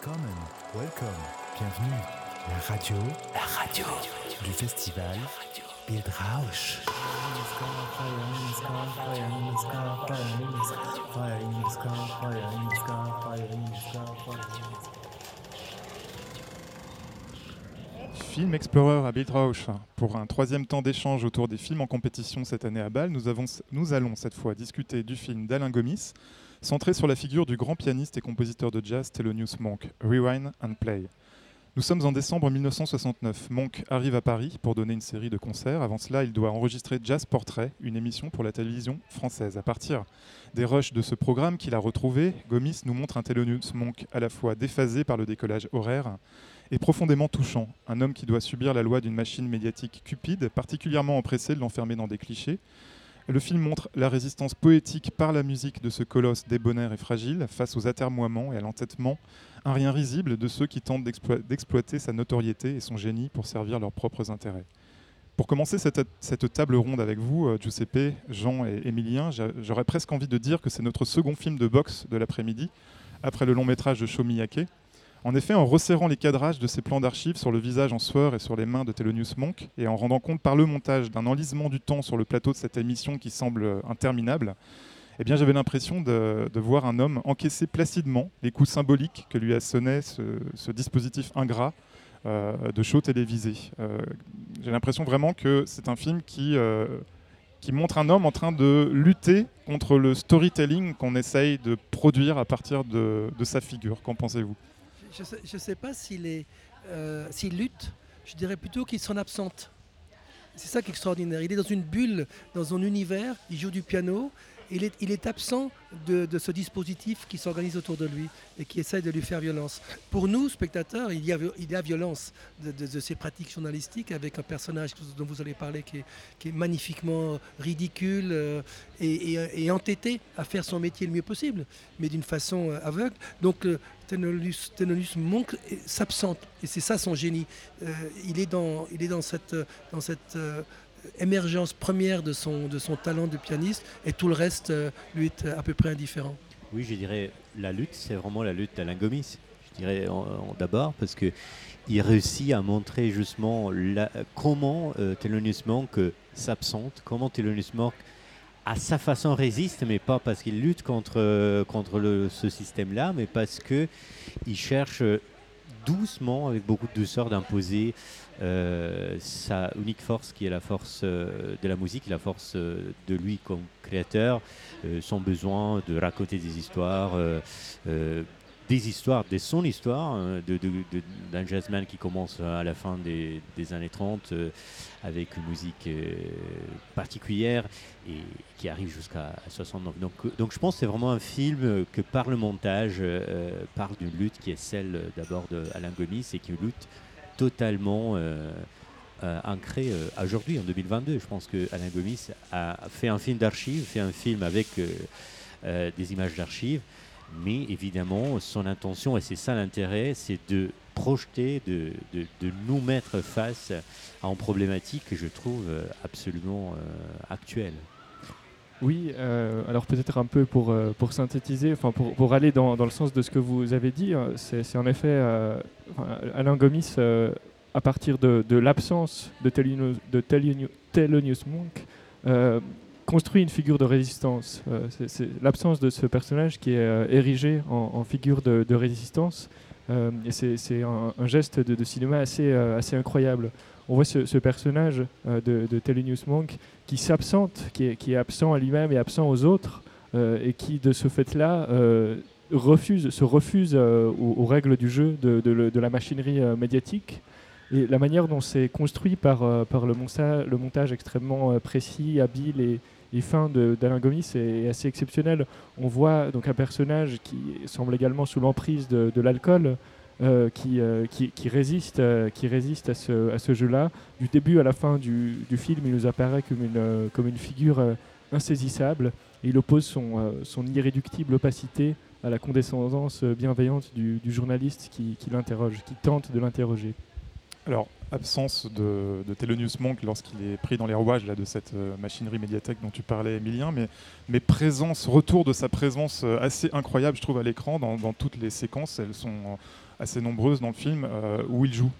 Willkommen, welcome, bienvenue. La radio, la radio du festival Bildrausch. Film Explorer à Bildrausch. Pour un troisième temps d'échange autour des films en compétition cette année à Bâle, nous, avons- nous allons cette fois discuter du film d'Alain Gomis, centré sur la figure du grand pianiste et compositeur de jazz Thelonious Monk, Rewind and Play. Nous sommes en décembre 1969. Monk arrive à Paris pour donner une série de concerts. Avant cela, il doit enregistrer Jazz Portrait, une émission pour la télévision française. À partir des rushs de ce programme qu'il a retrouvé, Gomis nous montre un Thelonious Monk à la fois déphasé par le décollage horaire et profondément touchant. Un homme qui doit subir la loi d'une machine médiatique cupide, particulièrement empressé de l'enfermer dans des clichés. Le film montre la résistance poétique par la musique de ce colosse débonnaire et fragile face aux atermoiements et à l'entêtement, un rien risible de ceux qui tentent d'explo- d'exploiter sa notoriété et son génie pour servir leurs propres intérêts. Pour commencer cette, table ronde avec vous, euh, Giuseppe, Jean et Émilien, j'a- j'aurais presque envie de dire que c'est notre second film de boxe de l'après-midi, après le long métrage de Shomiyake. En effet, en resserrant les cadrages de ces plans d'archives sur le visage en sueur et sur les mains de Thelonious Monk, et en rendant compte par le montage d'un enlisement du temps sur le plateau de cette émission qui semble interminable, eh bien, j'avais l'impression de, de voir un homme encaisser placidement les coups symboliques que lui assonnait ce, ce dispositif ingrat euh, de show télévisé. Euh, J'ai l'impression vraiment que c'est un film qui, euh, qui montre un homme en train de lutter contre le storytelling qu'on essaye de produire à partir de, de sa figure. Qu'en pensez-vous? Je ne sais, pas s'il euh, s'il lutte, je dirais plutôt qu'il s'en absente. C'est ça qui est extraordinaire. Il est dans une bulle, dans un univers, il joue du piano, il est, absent de, ce dispositif qui s'organise autour de lui et qui essaye de lui faire violence. Pour nous, spectateurs, il y a, violence de, ces pratiques journalistiques avec un personnage dont vous allez parler qui est, magnifiquement ridicule euh, et, entêté à faire son métier le mieux possible, mais d'une façon euh, aveugle. Donc euh, Monk euh, s'absente et c'est ça son génie. Euh, il est dans, il est dans cette, dans cette émergence première de son, de son talent de pianiste et tout le reste euh, lui est à peu près indifférent. Oui, je dirais la lutte, c'est vraiment la lutte d'Alain Gomis. Je dirais d'abord parce que il réussit à montrer justement comment euh, Thelonious Monk euh, s'absente, comment Thelonious Monk à sa façon résiste, mais pas parce qu'il lutte contre, euh, contre ce système-là, mais parce que il cherche euh, doucement, avec beaucoup de douceur, d'imposer euh, sa unique force, qui est la force euh, de la musique, la force euh, de lui comme créateur, son besoin de raconter des histoires, des histoires, de son histoire, hein, de- d'un jazzman qui commence à la fin des, années 30 euh, avec une musique euh, particulière et qui arrive jusqu'à 69. Donc, euh, donc je pense que c'est vraiment un film euh, que par le montage euh, parle d'une lutte qui est celle euh, d'abord d'Alain Gomis et qui est une lutte totalement euh, euh, ancrée euh, aujourd'hui, en 2022. Je pense que Alain Gomis a fait un film d'archives, fait un film avec euh, euh, des images d'archives, mais évidemment, son intention, et c'est ça l'intérêt, c'est de projeter, de, de- nous mettre face à une problématique que je trouve euh, absolument euh, actuelle. Oui, euh, alors peut-être un peu pour, pour synthétiser, enfin pour, pour aller dans, dans le sens de ce que vous avez dit, c'est en effet Alain Gomis, à partir de, de l'absence de Thelonious, de Thelonious- Monk, construit une figure de résistance. Euh, c'est- l'absence de ce personnage qui est euh, érigé en, figure de, résistance. Euh, c'est un, geste de, cinéma assez, incroyable. On voit ce, personnage de, de Thelonious Monk qui s'absente, qui est, absent à lui-même et absent aux autres, et qui, de ce fait-là, refuse, se refuse aux, règles du jeu de, la machinerie médiatique. Et la manière dont c'est construit par, le, monta- le montage extrêmement précis, habile et, et fin de- d'Alain Gomis est, assez exceptionnel. On voit donc un personnage qui semble également sous l'emprise de, l'alcool, euh, qui, euh, qui, résiste, euh, qui résiste à ce, jeu-là. Du début à la fin du, film, il nous apparaît comme une, figure insaisissable. Et il oppose son, irréductible opacité à la condescendance bienveillante du, journaliste qui, qui l'interroge, qui tente de l'interroger. Alors, absence de, de Thelonious Monk lorsqu'il est pris dans les rouages là, de cette euh, machinerie médiathèque dont tu parlais, Emilien, mais, présence, retour de sa présence euh, assez incroyable, je trouve, à l'écran dans, toutes les séquences. Elles sont assez nombreuses dans le film où il joue,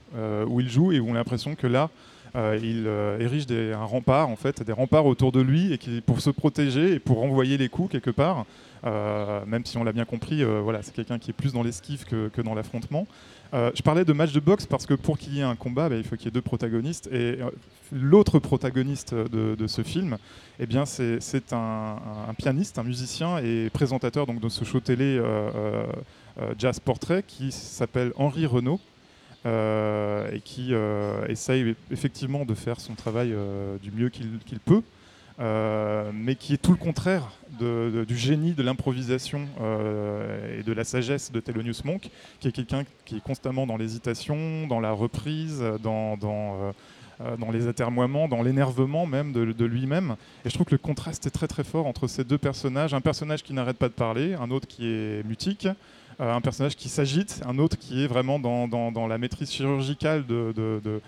où il joue et où on a l'impression que là, il érige des, un rempart en fait, des remparts autour de lui et qui, pour se protéger et pour renvoyer les coups quelque part. même si on l'a bien compris, voilà, c'est quelqu'un qui est plus dans l'esquive que, que dans l'affrontement. Euh, je parlais de match de boxe parce que pour qu'il y ait un combat, bah, il faut qu'il y ait deux protagonistes. Et euh, l'autre protagoniste de, ce film, eh bien, c'est un, pianiste, un musicien et présentateur donc, de ce show télé euh, Jazz Portrait qui s'appelle Henri Renault. Et qui essaye effectivement de faire son travail du mieux qu'il peut. Euh, mais qui est tout le contraire du génie de l'improvisation euh, et de la sagesse de Thelonious Monk, qui est quelqu'un qui est constamment dans l'hésitation, dans la reprise, dans, euh, dans les atermoiements, dans l'énervement même de, lui-même. Et je trouve que le contraste est très très fort entre ces deux personnages. Un personnage qui n'arrête pas de parler, un autre qui est mutique. un personnage qui s'agite, un autre qui est vraiment dans, dans, la maîtrise chirurgicale de,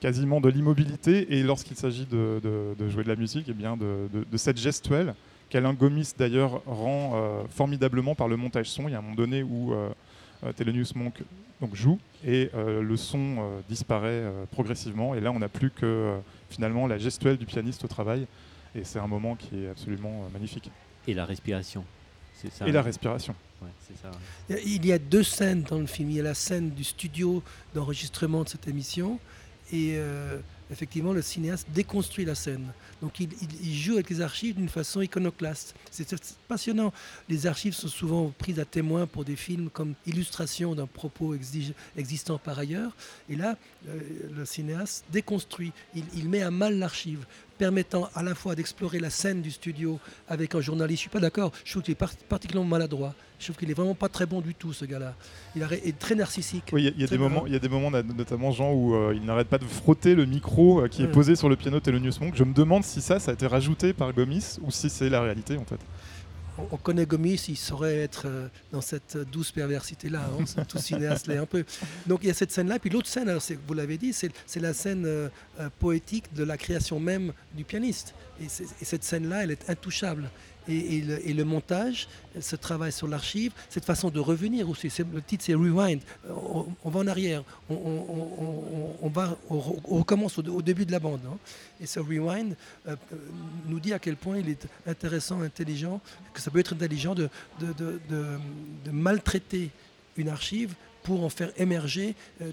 quasiment de l'immobilité et lorsqu'il s'agit de, jouer de la musique, eh bien de, cette gestuelle qu'Alain Gomis d'ailleurs rend euh, formidablement par le montage son. Il y a un moment donné où euh, euh Monk donc, joue et euh, le son disparaît progressivement et là on n'a plus que finalement la gestuelle du pianiste au travail et c'est un moment qui est absolument magnifique. Et la respiration. et la respiration. Il y a deux scènes dans le film. Il y a la scène du studio d'enregistrement de cette émission et euh, effectivement, le cinéaste déconstruit la scène. Donc il, joue avec les archives d'une façon iconoclaste. C'est passionnant. Les archives sont souvent prises à témoin pour des films comme illustration d'un propos existant par ailleurs. Et là, euh, le cinéaste déconstruit. Il, met à mal l'archive permettant à la fois d'explorer la scène du studio avec un journaliste. Je suis pas d'accord. Je trouve qu'il est particulièrement maladroit. Je trouve qu'il est vraiment pas très bon du tout, ce gars-là. Il est très narcissique. Oui, il y, a des moments, il y a des moments, notamment Jean, où euh, il n'arrête pas de frotter le micro euh, qui est posé sur le piano Thelonious Monk. Je me demande si ça, ça a été rajouté par Gomis ou si c'est la réalité en fait on connaît Gomis, il saurait être euh, dans cette douce perversité-là. Hein, tout cinéaste l'est un peu. Donc il y a cette scène-là. Puis l'autre scène, vous l'avez dit, c'est la scène poétique de la création même du pianiste. et cette scène-là, elle est intouchable et, le, montage, ce travail sur l'archive, cette façon de revenir aussi. Le titre c'est Rewind. On, va en arrière, on, va, recommence au, début de la bande. Hein. Et ce Rewind euh, euh, nous dit à quel point il est intéressant, intelligent, que ça peut être intelligent de maltraiter une archive pour en faire émerger euh,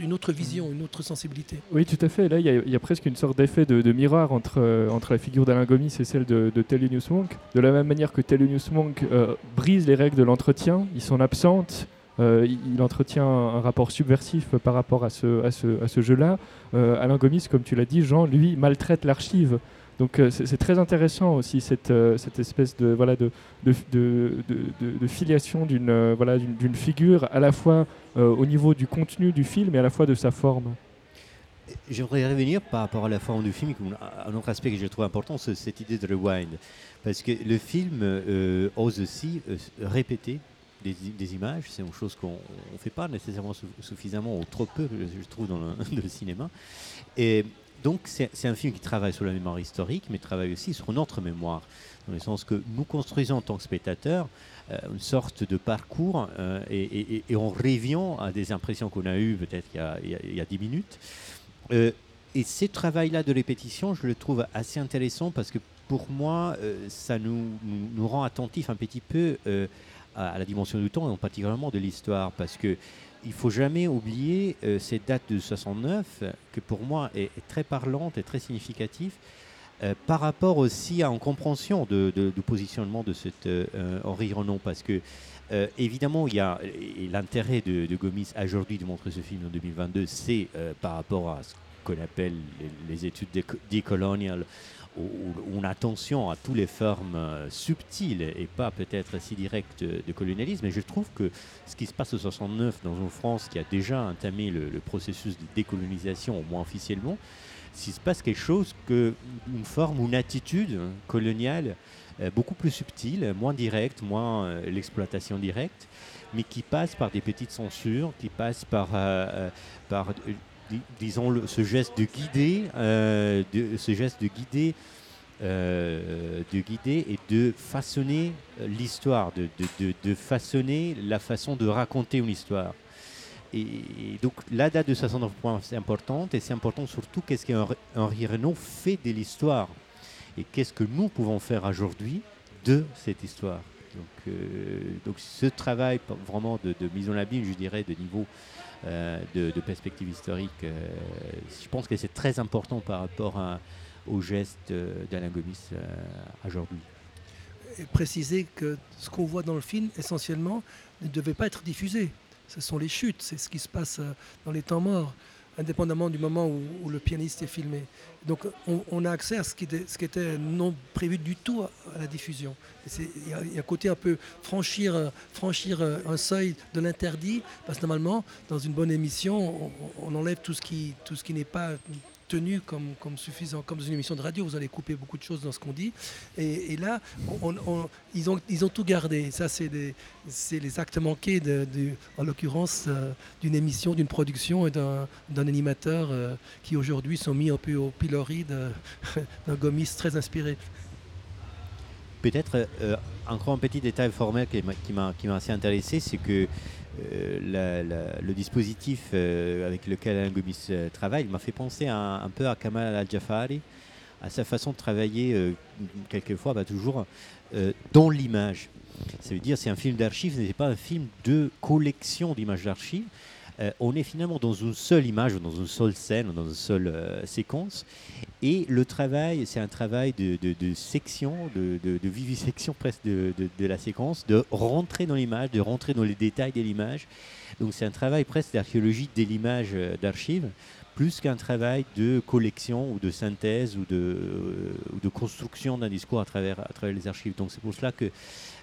une autre vision, une autre sensibilité. Oui, tout à fait. Là, il y, a presque une sorte d'effet de, miroir entre, euh, entre la figure d'Alain Gomis et celle de, de Thelonious Monk. De la même manière que Thelonious Monk euh, brise les règles de l'entretien, il s'en absente, il, entretient un, rapport subversif par rapport à ce jeu-là. Alain Gomis, comme tu l'as dit, Jean, lui, maltraite l'archive. Donc euh, c'est très intéressant aussi cette, euh, espèce de, filiation d'une euh, figure à la fois au niveau du contenu du film et à la fois de sa forme. J'aimerais revenir par rapport à la forme du film, un autre aspect que je trouve important, c'est cette idée de rewind. Parce que le film ose aussi répéter des, images, c'est une chose qu'on ne fait pas nécessairement suffisamment ou trop peu, je trouve, dans le, le cinéma. Et donc c'est un film qui travaille sur la mémoire historique, mais travaille aussi sur notre mémoire, dans le sens que nous construisons en tant que spectateurs euh, une sorte de parcours euh, et, en rêviant à des impressions qu'on a eues peut-être il, y a dix minutes. Euh, et ce travail-là de répétition, je le trouve assez intéressant parce que pour moi, ça nous, rend attentifs un petit peu à, la dimension du temps et en particulièrement de l'histoire, parce que il faut jamais oublier euh, cette date de 69, que pour moi est, très parlante et très significative, euh, par rapport aussi à une compréhension de, du positionnement de cet euh, Henri Renan, parce que évidemment, il y a l'intérêt de, Gomis aujourd'hui de montrer ce film en 2022, c'est par rapport à ce qu'on appelle les, études décoloniales ou, une attention à toutes les formes euh, subtiles et pas peut-être si directes de colonialisme. Mais je trouve que ce qui se passe en 69 dans une France qui a déjà entamé le, processus de décolonisation, au moins officiellement, s'il se passe quelque chose que une forme ou une attitude coloniale euh, beaucoup plus subtile, moins directe, moins euh, l'exploitation directe, mais qui passe par des petites censures, qui passe par, par disons, ce geste de guider, euh, ce geste de guider, euh, de guider et de façonner l'histoire, de, façonner la façon de raconter une histoire. et, donc la date de 69 points, c'est importante, et c'est important surtout qu'est-ce qu'Henri Renault fait de l'histoire, et qu'est-ce que nous pouvons faire aujourd'hui de cette histoire. Donc, euh, donc ce travail vraiment de, mise en abîme, je dirais, de niveau euh, de, perspective historique, euh, je pense que c'est très important par rapport au geste d'Alain Gomis aujourd'hui. Et préciser que ce qu'on voit dans le film, essentiellement, ne devait pas être diffusé. Ce sont les chutes, c'est ce qui se passe dans les temps morts indépendamment du moment où, le pianiste est filmé. Donc on, a accès à ce qui, était, non prévu du tout à, la diffusion. Il y, a un côté un peu franchir, franchir un seuil de l'interdit, parce que normalement, dans une bonne émission, on, enlève tout ce qui, tout ce qui n'est pas tenu comme, suffisant. Comme une émission de radio, vous allez couper beaucoup de choses dans ce qu'on dit. Et, là, ils, ont, ils ont tout gardé. Ça, c'est les actes manqués, en l'occurrence, euh, d'une émission, d'une production et d'un animateur euh, qui aujourd'hui sont mis un peu au pilori d'un Gomis très inspiré. Peut-être euh, encore un petit détail formel qui m'a assez intéressé, c'est que euh, le dispositif euh, avec lequel Alain Gomis euh, travaille m'a fait penser un, peu à Kamal Al-Jafari, à sa façon de travailler, quelquefois, bah, toujours dans l'image. Ça veut dire c'est un film d'archives, ce n'est pas un film de collection d'images d'archives, euh, on est finalement dans une seule image, dans une seule scène, dans une seule euh, séquence. Et le travail, c'est un travail de, section, de, vivisection presque de, la séquence, de rentrer dans l'image, de rentrer dans les détails de l'image. Donc c'est un travail presque d'archéologie de l'image euh, d'archives plus qu'un travail de collection ou de synthèse ou de, de construction d'un discours à travers, à travers les archives. Donc c'est pour cela que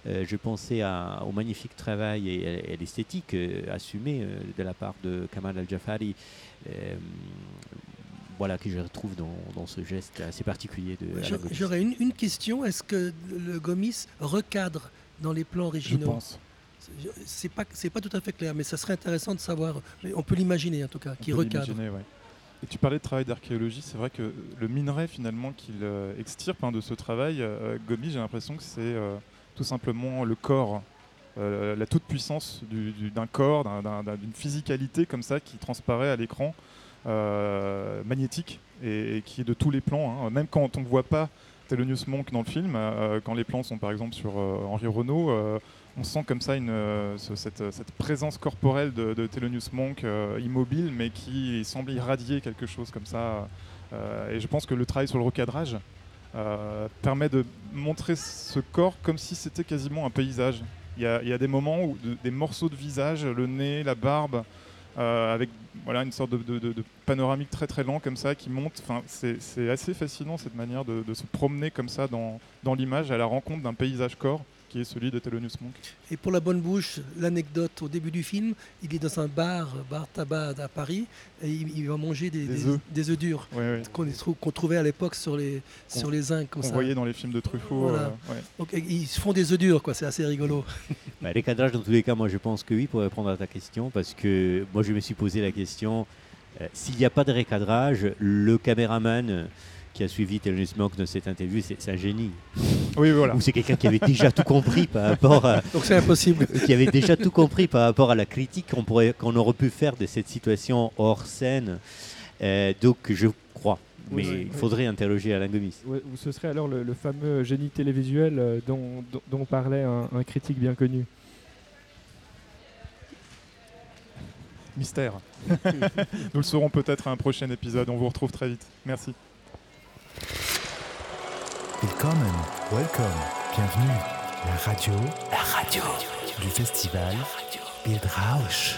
euh, je pensais au magnifique travail et, à l'esthétique euh, assumée euh, de la part de Kamal Al-Jafari voilà, que je retrouve dans, ce geste assez particulier de J'aurais une, une, question. Est-ce que le Gomis recadre dans les plans originaux? Je pense. C'est pas, c'est pas tout à fait clair, mais ça serait intéressant de savoir. Mais on peut l'imaginer en tout cas, qui recadre. Et tu parlais de travail d'archéologie, c'est vrai que le minerai finalement qu'il extirpe hein, de ce travail, Gomis, j'ai l'impression que c'est tout simplement le corps, euh, la toute-puissance d'un corps, d'une physicalité comme ça qui transparaît à l'écran, euh, magnétique, et, qui est de tous les plans. Hein. Même quand on ne voit pas Thelonious Monk dans le film, euh, quand les plans sont par exemple sur Henri Renault, on sent comme ça une, cette, présence corporelle de, de Thelonious Monk immobile, mais qui semble irradier quelque chose comme ça. et je pense que le travail sur le recadrage, euh, permet de montrer ce corps comme si c'était quasiment un paysage. Il y, a, des moments où des morceaux de visage, le nez, la barbe, euh, avec voilà, une sorte de, panoramique très très lent comme ça qui monte. Enfin, c'est assez fascinant cette manière de, se promener comme ça dans l'image à la rencontre d'un paysage corps qui est celui de Thelonious Monk. Et pour la bonne bouche, l'anecdote au début du film, il est dans un bar, bar tabac à Paris, et il, va manger des, des, œufs. durs qu'on trouvait à l'époque sur les, sur les zincs. On voyait dans les films de Truffaut. Euh, Donc ils se font des œufs durs, quoi. c'est assez rigolo. bah, les cadrages, dans tous les cas, moi je pense que oui, pour répondre à ta question, parce que moi je me suis posé la question, euh, s'il n'y a pas de recadrage, le caméraman qui a suivi Thelonious Monk dans cette interview, c'est un génie. Oui, voilà. Ou c'est quelqu'un qui avait déjà tout compris par rapport à. Donc c'est impossible. Qui avait déjà tout compris par rapport à la critique qu'on pourrait, qu'on aurait pu faire de cette situation hors scène. Euh, donc je crois. Mais il faudrait interroger Alain Gomis. ce serait alors le, fameux génie télévisuel euh, dont, dont, parlait un, un critique bien connu. Mystère. Nous le saurons peut-être à un prochain épisode. On vous retrouve très vite. Merci. Willkommen, welcome, bienvenue. La radio, la radio du festival Bildrausch.